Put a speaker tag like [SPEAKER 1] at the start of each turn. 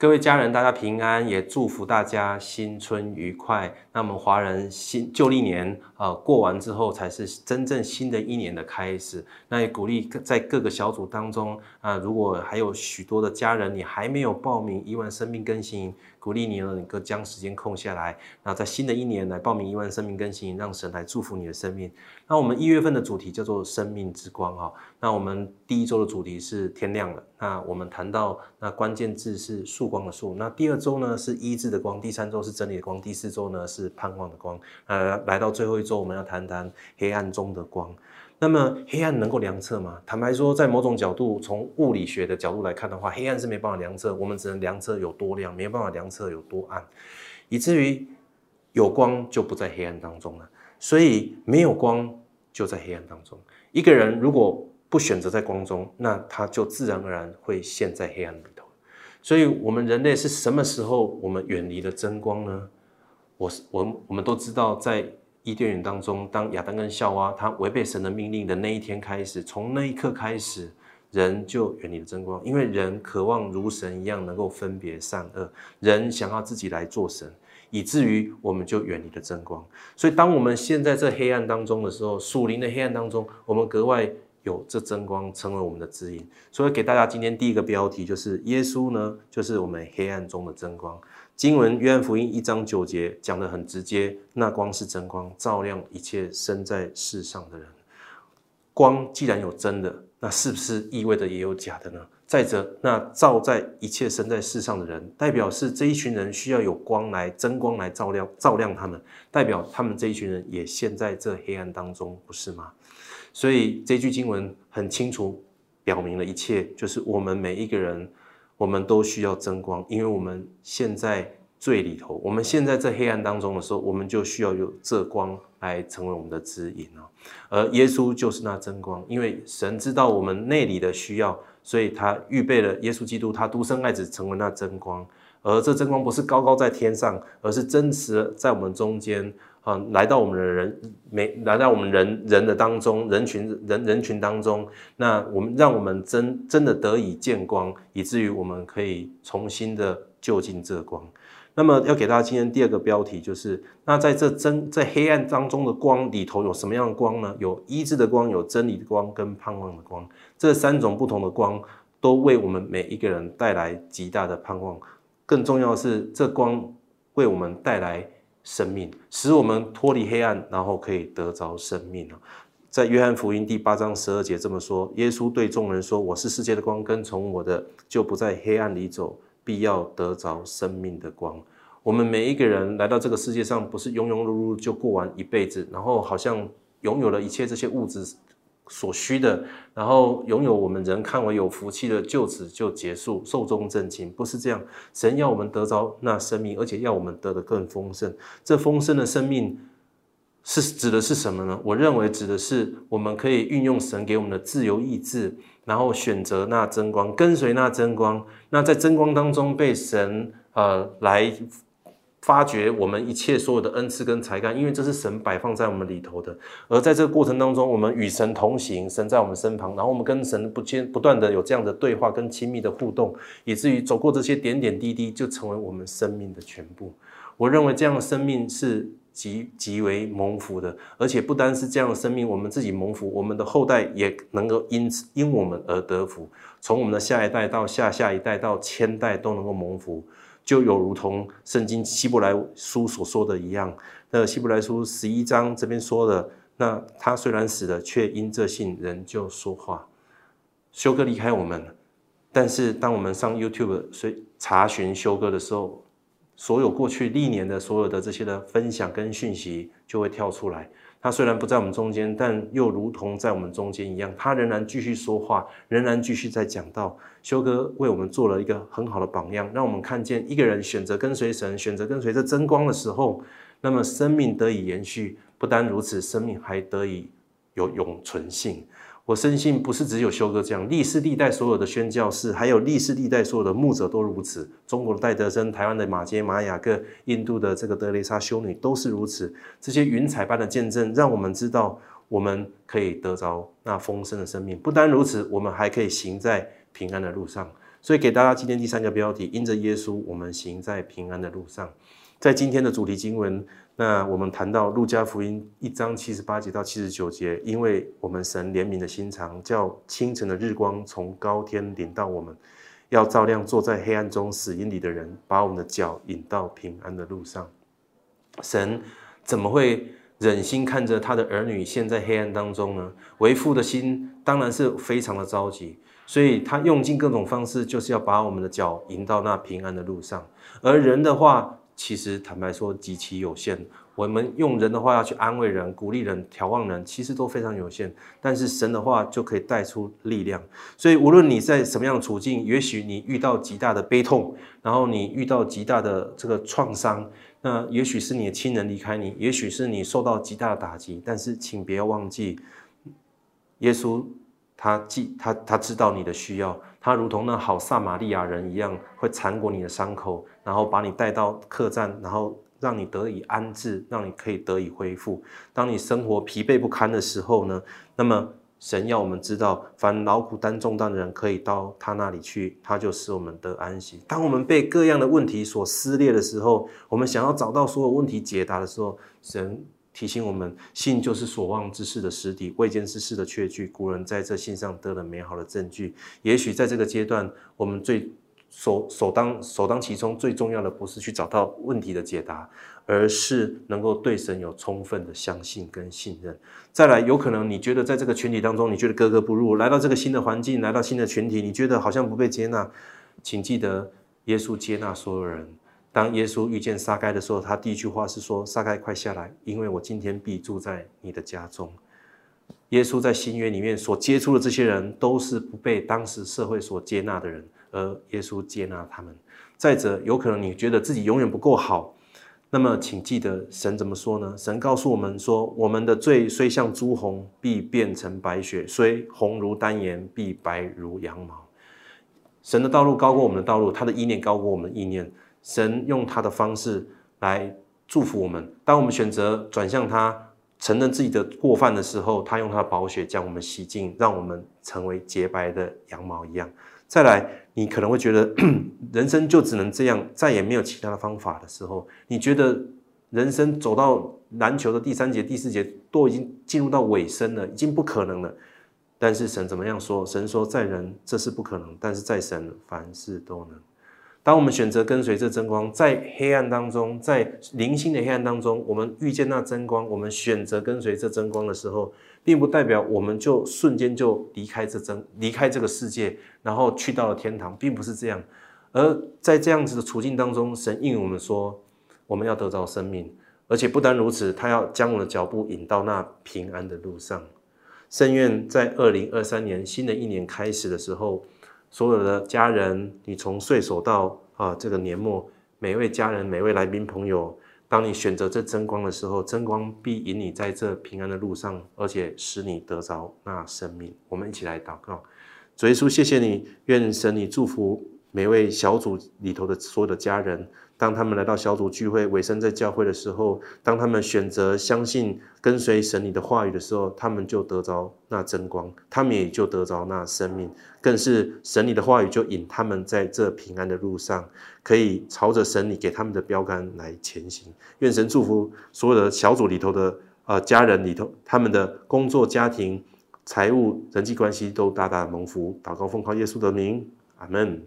[SPEAKER 1] 各位家人，大家平安，也祝福大家新春愉快。那我们华人新旧历年呃过完之后，才是真正新的一年的开始。那也鼓励在各个小组当中啊，如果还有许多的家人，你还没有报名一万生命更新。鼓励你呢能够将时间空下来，那在新的一年来报名一万生命更新，让神来祝福你的生命。那我们一月份的主题叫做生命之光哈。那我们第一周的主题是天亮了。那我们谈到那关键字是曙光的数。那第二周呢是医治的光，第三周是真理的光，第四周呢是盼望的光。呃，来到最后一周，我们要谈谈黑暗中的光。那么黑暗能够量测吗？坦白说，在某种角度，从物理学的角度来看的话，黑暗是没办法量测，我们只能量测有多亮，没办法量测有多暗，以至于有光就不在黑暗当中了。所以没有光就在黑暗当中。一个人如果不选择在光中，那他就自然而然会陷在黑暗里头。所以，我们人类是什么时候我们远离了真光呢？我是我，我们都知道在。伊甸园当中，当亚当跟夏娃他违背神的命令的那一天开始，从那一刻开始，人就远离了真光，因为人渴望如神一样能够分别善恶，人想要自己来做神，以至于我们就远离了真光。所以，当我们现在这黑暗当中的时候，属灵的黑暗当中，我们格外有这真光成为我们的指引。所以，给大家今天第一个标题就是耶稣呢，就是我们黑暗中的真光。经文约翰福音一章九节讲得很直接，那光是真光，照亮一切生在世上的人。光既然有真的，那是不是意味着也有假的呢？再者，那照在一切生在世上的人，代表是这一群人需要有光来真光来照亮照亮他们，代表他们这一群人也陷在这黑暗当中，不是吗？所以这句经文很清楚表明了一切，就是我们每一个人。我们都需要争光，因为我们现在最里头，我们现在在黑暗当中的时候，我们就需要有这光来成为我们的指引啊。而耶稣就是那真光，因为神知道我们内里的需要，所以他预备了耶稣基督，他独生爱子成为那真光。而这真光不是高高在天上，而是真实在我们中间。啊，来到我们的人，每来到我们人人的当中，人群人人群当中，那我们让我们真真的得以见光，以至于我们可以重新的就近这光。那么要给大家今天第二个标题，就是那在这真在黑暗当中的光里头有什么样的光呢？有医治的光，有真理的光，跟盼望的光。这三种不同的光，都为我们每一个人带来极大的盼望。更重要的是，这光为我们带来。生命使我们脱离黑暗，然后可以得着生命啊！在约翰福音第八章十二节这么说：耶稣对众人说：“我是世界的光，跟从我的就不在黑暗里走，必要得着生命的光。”我们每一个人来到这个世界上，不是庸庸碌碌就过完一辈子，然后好像拥有了一切这些物质。所需的，然后拥有我们人看为有福气的，就此就结束，寿终正寝，不是这样。神要我们得着那生命，而且要我们得的更丰盛。这丰盛的生命是指的是什么呢？我认为指的是我们可以运用神给我们的自由意志，然后选择那真光，跟随那真光。那在真光当中被神呃来。发掘我们一切所有的恩赐跟才干，因为这是神摆放在我们里头的。而在这个过程当中，我们与神同行，神在我们身旁，然后我们跟神不间不断的有这样的对话跟亲密的互动，以至于走过这些点点滴滴，就成为我们生命的全部。我认为这样的生命是极极为蒙福的，而且不单是这样的生命，我们自己蒙福，我们的后代也能够因此因我们而得福，从我们的下一代到下下一代到千代都能够蒙福。就有如同圣经希伯来书所说的一样，那希伯来书十一章这边说的，那他虽然死了，却因这信仍旧说话。修哥离开我们，但是当我们上 YouTube 以查询修哥的时候，所有过去历年的所有的这些的分享跟讯息就会跳出来。他虽然不在我们中间，但又如同在我们中间一样，他仍然继续说话，仍然继续在讲道。修哥为我们做了一个很好的榜样，让我们看见一个人选择跟随神，选择跟随着真光的时候，那么生命得以延续。不单如此，生命还得以有永存性。我深信不是只有修哥这样，历世历代所有的宣教士，还有历世历代所有的牧者都如此。中国的戴德生、台湾的马杰、马雅各、印度的这个德雷莎修女都是如此。这些云彩般的见证，让我们知道我们可以得着那丰盛的生命。不单如此，我们还可以行在平安的路上。所以给大家今天第三个标题：因着耶稣，我们行在平安的路上。在今天的主题经文，那我们谈到路加福音一章七十八节到七十九节，因为我们神怜悯的心肠，叫清晨的日光从高天临到我们，要照亮坐在黑暗中死荫里的人，把我们的脚引到平安的路上。神怎么会忍心看着他的儿女陷在黑暗当中呢？为父的心当然是非常的着急，所以他用尽各种方式，就是要把我们的脚引到那平安的路上。而人的话，其实坦白说极其有限，我们用人的话要去安慰人、鼓励人、调望人，其实都非常有限。但是神的话就可以带出力量。所以无论你在什么样的处境，也许你遇到极大的悲痛，然后你遇到极大的这个创伤，那也许是你的亲人离开你，也许是你受到极大的打击。但是请不要忘记，耶稣他既他他知道你的需要。他如同那好撒玛利亚人一样，会缠过你的伤口，然后把你带到客栈，然后让你得以安置，让你可以得以恢复。当你生活疲惫不堪的时候呢，那么神要我们知道，凡劳苦担重担的人，可以到他那里去，他就使我们得安息。当我们被各样的问题所撕裂的时候，我们想要找到所有问题解答的时候，神。提醒我们，信就是所望之事的实底，未见之事的确据。古人在这信上得了美好的证据。也许在这个阶段，我们最首首当首当其冲最重要的，不是去找到问题的解答，而是能够对神有充分的相信跟信任。再来，有可能你觉得在这个群体当中，你觉得格格不入，来到这个新的环境，来到新的群体，你觉得好像不被接纳，请记得，耶稣接纳所有人。当耶稣遇见撒该的时候，他第一句话是说：“撒该，快下来，因为我今天必住在你的家中。”耶稣在新约里面所接触的这些人，都是不被当时社会所接纳的人，而耶稣接纳他们。再者，有可能你觉得自己永远不够好，那么请记得神怎么说呢？神告诉我们说：“我们的罪虽像朱红，必变成白雪；虽红如丹颜，必白如羊毛。”神的道路高过我们的道路，他的意念高过我们的意念。神用他的方式来祝福我们。当我们选择转向他，承认自己的过犯的时候，他用他的宝血将我们洗净，让我们成为洁白的羊毛一样。再来，你可能会觉得 人生就只能这样，再也没有其他的方法的时候，你觉得人生走到篮球的第三节、第四节都已经进入到尾声了，已经不可能了。但是神怎么样说？神说在人这是不可能，但是在神凡事都能。当我们选择跟随这真光，在黑暗当中，在零星的黑暗当中，我们遇见那真光，我们选择跟随这真光的时候，并不代表我们就瞬间就离开这真，离开这个世界，然后去到了天堂，并不是这样。而在这样子的处境当中，神应我们说，我们要得到生命，而且不单如此，他要将我的脚步引到那平安的路上。圣愿在二零二三年新的一年开始的时候。所有的家人，你从岁首到啊这个年末，每位家人、每位来宾朋友，当你选择这真光的时候，真光必引你在这平安的路上，而且使你得着那生命。我们一起来祷告，主耶稣，谢谢你，愿神你祝福每位小组里头的所有的家人。当他们来到小组聚会、委身在教会的时候，当他们选择相信、跟随神你的话语的时候，他们就得着那真光，他们也就得着那生命，更是神你的话语就引他们在这平安的路上，可以朝着神你给他们的标杆来前行。愿神祝福所有的小组里头的呃家人里头，他们的工作、家庭、财务、人际关系都大大蒙福。祷告奉靠耶稣的名，阿门。